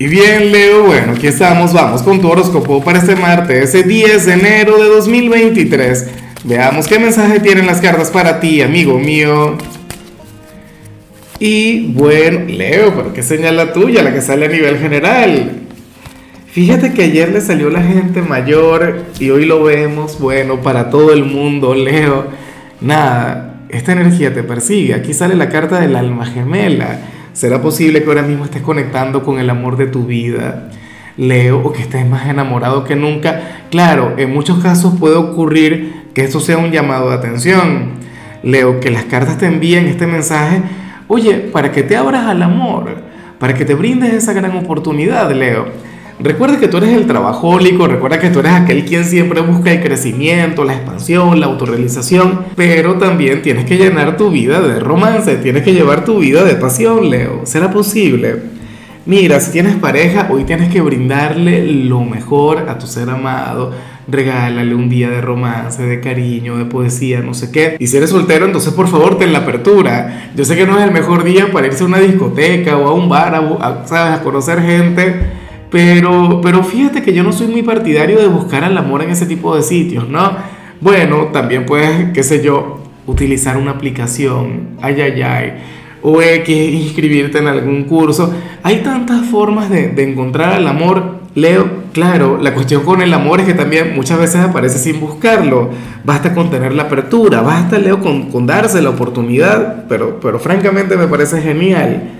Y bien, Leo, bueno, aquí estamos, vamos con tu horóscopo para este martes, ese 10 de enero de 2023. Veamos qué mensaje tienen las cartas para ti, amigo mío. Y bueno, Leo, pero qué señal la tuya, la que sale a nivel general. Fíjate que ayer le salió la gente mayor y hoy lo vemos, bueno, para todo el mundo, Leo. Nada, esta energía te persigue. Aquí sale la carta del alma gemela ¿Será posible que ahora mismo estés conectando con el amor de tu vida? Leo, o que estés más enamorado que nunca. Claro, en muchos casos puede ocurrir que esto sea un llamado de atención. Leo, que las cartas te envíen este mensaje, oye, para que te abras al amor, para que te brindes esa gran oportunidad, Leo. Recuerda que tú eres el trabajólico, recuerda que tú eres aquel quien siempre busca el crecimiento, la expansión, la autorrealización, pero también tienes que llenar tu vida de romance, tienes que llevar tu vida de pasión, Leo. ¿Será posible? Mira, si tienes pareja, hoy tienes que brindarle lo mejor a tu ser amado. Regálale un día de romance, de cariño, de poesía, no sé qué. Y si eres soltero, entonces por favor ten la apertura. Yo sé que no es el mejor día para irse a una discoteca o a un bar, a, ¿sabes? a conocer gente pero, pero fíjate que yo no soy muy partidario de buscar el amor en ese tipo de sitios, ¿no? Bueno, también puedes, qué sé yo, utilizar una aplicación, ay, ay, ay, o inscribirte en algún curso. Hay tantas formas de, de encontrar el amor. Leo, claro, la cuestión con el amor es que también muchas veces aparece sin buscarlo. Basta con tener la apertura, basta, Leo, con, con darse la oportunidad, pero, pero francamente me parece genial.